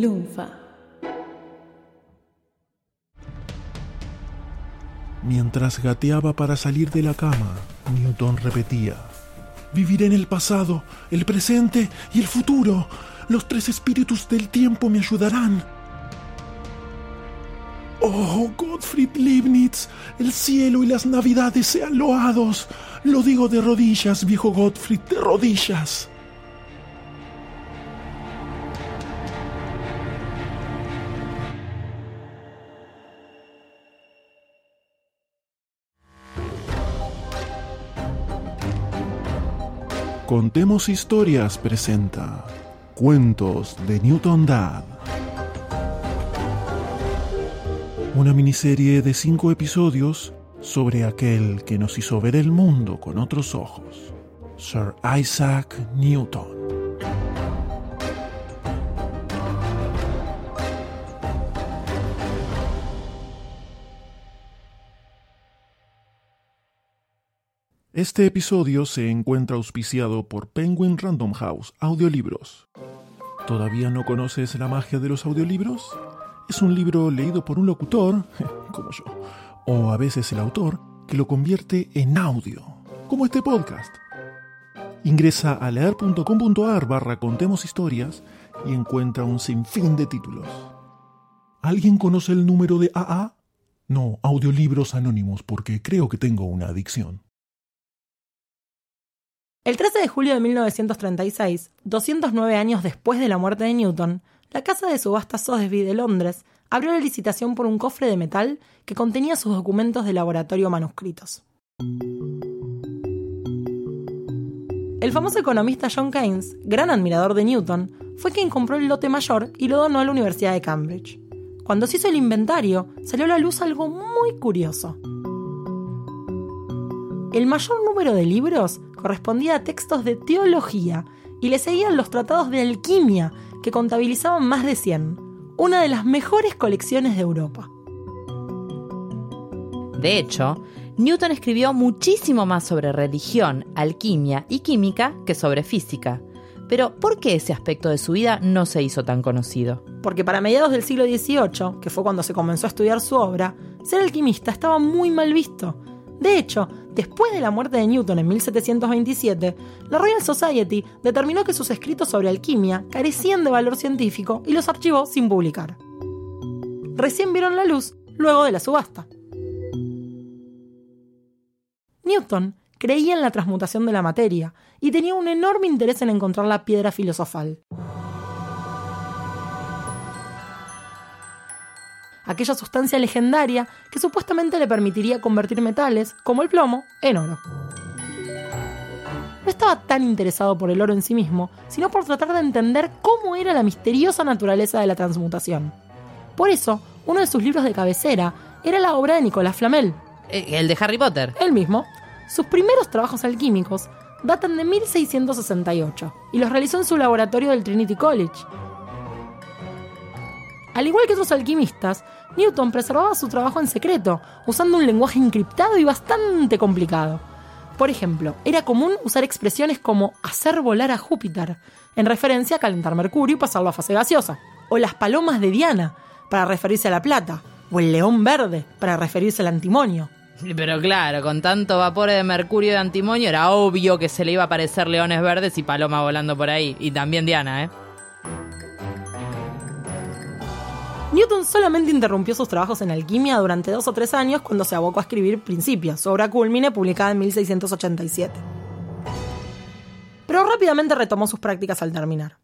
Lunfa. Mientras gateaba para salir de la cama, Newton repetía, Viviré en el pasado, el presente y el futuro. Los tres espíritus del tiempo me ayudarán. Oh, Gottfried Leibniz, el cielo y las navidades sean loados. Lo digo de rodillas, viejo Gottfried, de rodillas. Contemos Historias presenta Cuentos de Newton Dad. Una miniserie de cinco episodios sobre aquel que nos hizo ver el mundo con otros ojos, Sir Isaac Newton. Este episodio se encuentra auspiciado por Penguin Random House Audiolibros. ¿Todavía no conoces la magia de los audiolibros? Es un libro leído por un locutor, como yo, o a veces el autor, que lo convierte en audio, como este podcast. Ingresa a leer.com.ar barra contemos historias y encuentra un sinfín de títulos. ¿Alguien conoce el número de AA? No, audiolibros anónimos, porque creo que tengo una adicción. El 13 de julio de 1936, 209 años después de la muerte de Newton, la casa de subastas Sotheby de Londres abrió la licitación por un cofre de metal que contenía sus documentos de laboratorio manuscritos. El famoso economista John Keynes, gran admirador de Newton, fue quien compró el lote mayor y lo donó a la Universidad de Cambridge. Cuando se hizo el inventario, salió a la luz algo muy curioso. El mayor número de libros correspondía a textos de teología y le seguían los tratados de alquimia, que contabilizaban más de 100, una de las mejores colecciones de Europa. De hecho, Newton escribió muchísimo más sobre religión, alquimia y química que sobre física. Pero, ¿por qué ese aspecto de su vida no se hizo tan conocido? Porque para mediados del siglo XVIII, que fue cuando se comenzó a estudiar su obra, ser alquimista estaba muy mal visto. De hecho, después de la muerte de Newton en 1727, la Royal Society determinó que sus escritos sobre alquimia carecían de valor científico y los archivó sin publicar. Recién vieron la luz luego de la subasta. Newton creía en la transmutación de la materia y tenía un enorme interés en encontrar la piedra filosofal. Aquella sustancia legendaria que supuestamente le permitiría convertir metales, como el plomo, en oro. No estaba tan interesado por el oro en sí mismo, sino por tratar de entender cómo era la misteriosa naturaleza de la transmutación. Por eso, uno de sus libros de cabecera era la obra de Nicolás Flamel. Eh, el de Harry Potter. Él mismo. Sus primeros trabajos alquímicos datan de 1668 y los realizó en su laboratorio del Trinity College. Al igual que otros alquimistas, Newton preservaba su trabajo en secreto, usando un lenguaje encriptado y bastante complicado. Por ejemplo, era común usar expresiones como hacer volar a Júpiter, en referencia a calentar Mercurio y pasarlo a fase gaseosa, o las palomas de Diana, para referirse a la plata, o el león verde, para referirse al antimonio. Pero claro, con tanto vapor de mercurio y de antimonio era obvio que se le iba a aparecer leones verdes y palomas volando por ahí. Y también Diana, ¿eh? Newton solamente interrumpió sus trabajos en alquimia durante dos o tres años cuando se abocó a escribir Principios, obra culmine publicada en 1687. Pero rápidamente retomó sus prácticas al terminar.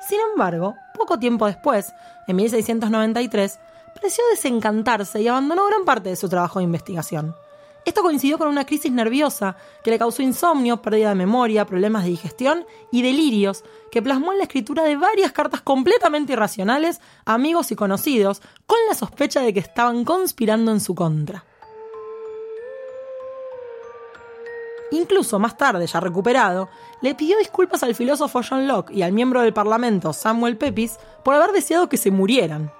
Sin embargo, poco tiempo después, en 1693, pareció desencantarse y abandonó gran parte de su trabajo de investigación. Esto coincidió con una crisis nerviosa que le causó insomnio, pérdida de memoria, problemas de digestión y delirios, que plasmó en la escritura de varias cartas completamente irracionales a amigos y conocidos, con la sospecha de que estaban conspirando en su contra. Incluso más tarde, ya recuperado, le pidió disculpas al filósofo John Locke y al miembro del Parlamento Samuel Pepys por haber deseado que se murieran.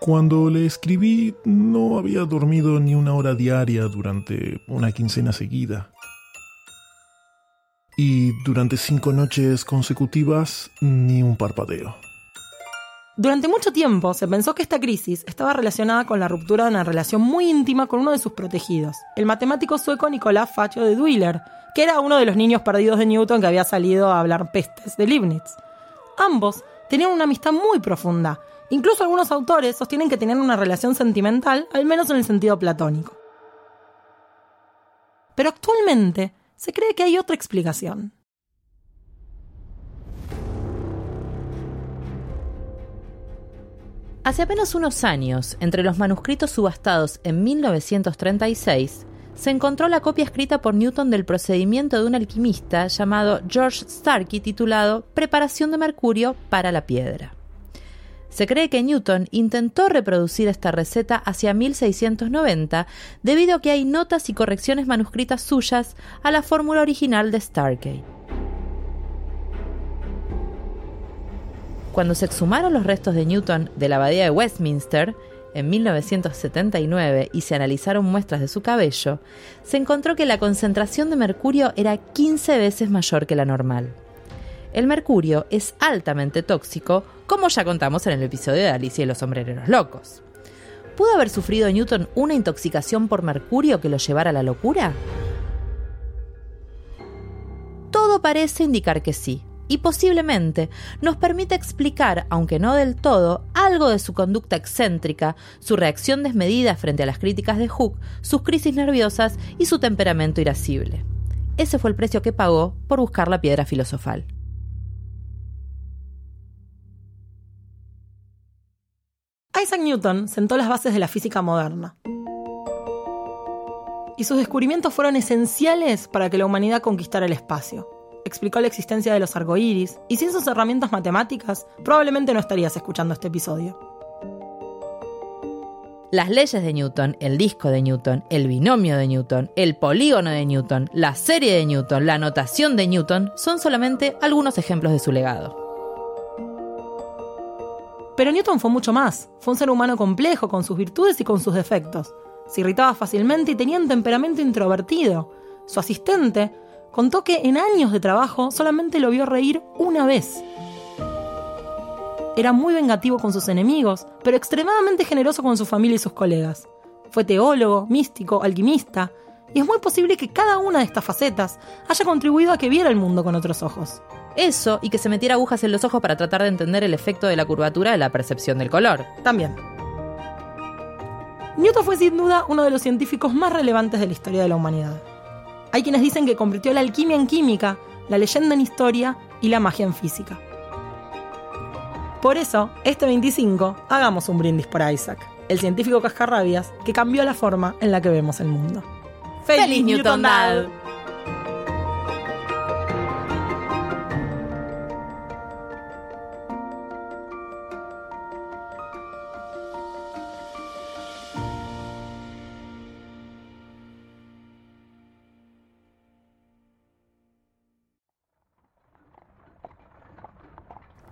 Cuando le escribí no había dormido ni una hora diaria durante una quincena seguida. Y durante cinco noches consecutivas, ni un parpadeo. Durante mucho tiempo se pensó que esta crisis estaba relacionada con la ruptura de una relación muy íntima con uno de sus protegidos, el matemático sueco Nicolás Facho de Duiler, que era uno de los niños perdidos de Newton que había salido a hablar pestes de Leibniz. Ambos tenían una amistad muy profunda. Incluso algunos autores sostienen que tenían una relación sentimental, al menos en el sentido platónico. Pero actualmente se cree que hay otra explicación. Hace apenas unos años, entre los manuscritos subastados en 1936, se encontró la copia escrita por Newton del procedimiento de un alquimista llamado George Starkey titulado Preparación de mercurio para la piedra. Se cree que Newton intentó reproducir esta receta hacia 1690 debido a que hay notas y correcciones manuscritas suyas a la fórmula original de Starkey. Cuando se exhumaron los restos de Newton de la abadía de Westminster, en 1979 y se analizaron muestras de su cabello, se encontró que la concentración de mercurio era 15 veces mayor que la normal. El mercurio es altamente tóxico, como ya contamos en el episodio de Alicia y los sombrereros locos. ¿Pudo haber sufrido Newton una intoxicación por mercurio que lo llevara a la locura? Todo parece indicar que sí, y posiblemente nos permite explicar, aunque no del todo, algo de su conducta excéntrica, su reacción desmedida frente a las críticas de Hooke, sus crisis nerviosas y su temperamento irascible. Ese fue el precio que pagó por buscar la piedra filosofal. Isaac Newton sentó las bases de la física moderna. Y sus descubrimientos fueron esenciales para que la humanidad conquistara el espacio explicó la existencia de los arcoíris, y sin sus herramientas matemáticas, probablemente no estarías escuchando este episodio. Las leyes de Newton, el disco de Newton, el binomio de Newton, el polígono de Newton, la serie de Newton, la notación de Newton son solamente algunos ejemplos de su legado. Pero Newton fue mucho más. Fue un ser humano complejo, con sus virtudes y con sus defectos. Se irritaba fácilmente y tenía un temperamento introvertido. Su asistente, contó que en años de trabajo solamente lo vio reír una vez. Era muy vengativo con sus enemigos, pero extremadamente generoso con su familia y sus colegas. Fue teólogo, místico, alquimista, y es muy posible que cada una de estas facetas haya contribuido a que viera el mundo con otros ojos. Eso y que se metiera agujas en los ojos para tratar de entender el efecto de la curvatura de la percepción del color. También. Newton fue sin duda uno de los científicos más relevantes de la historia de la humanidad. Hay quienes dicen que convirtió la alquimia en química, la leyenda en historia y la magia en física. Por eso, este 25, hagamos un brindis por Isaac, el científico cascarrabias que cambió la forma en la que vemos el mundo. ¡Feliz, Newton Dad!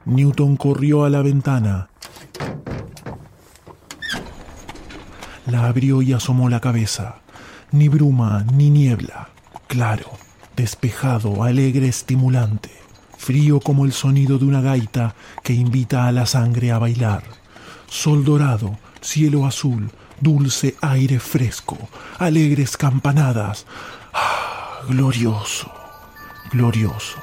Newton corrió a la ventana. La abrió y asomó la cabeza. Ni bruma, ni niebla. Claro, despejado, alegre, estimulante. Frío como el sonido de una gaita que invita a la sangre a bailar. Sol dorado, cielo azul, dulce aire fresco, alegres campanadas. ¡Ah, glorioso, glorioso.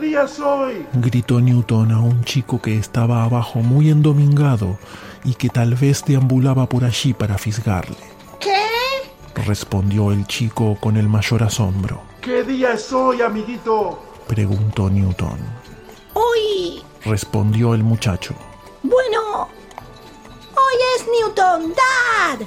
Día soy? gritó Newton a un chico que estaba abajo muy endomingado y que tal vez deambulaba por allí para fisgarle. ¿Qué? Respondió el chico con el mayor asombro. ¿Qué día es hoy, amiguito? Preguntó Newton. Hoy... Respondió el muchacho. Bueno... Hoy es Newton Dad.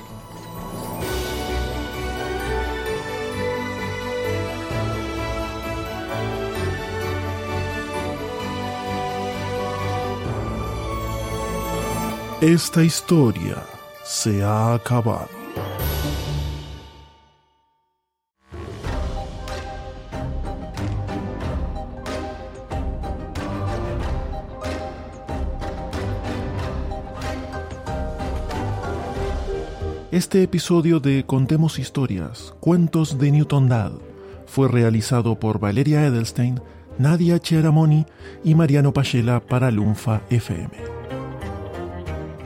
Esta historia se ha acabado. Este episodio de Contemos Historias, Cuentos de Newton Dad, fue realizado por Valeria Edelstein, Nadia Cheramoni y Mariano Pachela para Lunfa FM.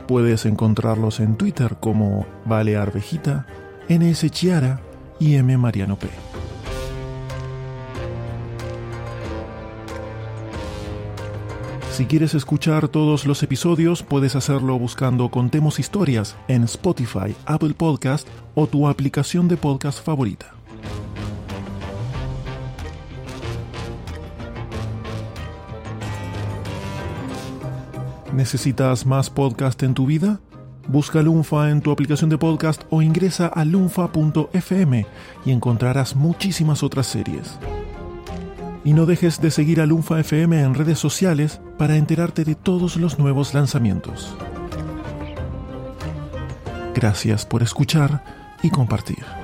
Puedes encontrarlos en Twitter como Vale Arvejita, NS Chiara y M Mariano P. Si quieres escuchar todos los episodios, puedes hacerlo buscando Contemos Historias en Spotify, Apple Podcast o tu aplicación de podcast favorita. ¿Necesitas más podcast en tu vida? Busca Lunfa en tu aplicación de podcast o ingresa a lunfa.fm y encontrarás muchísimas otras series. Y no dejes de seguir a Lunfa FM en redes sociales para enterarte de todos los nuevos lanzamientos. Gracias por escuchar y compartir.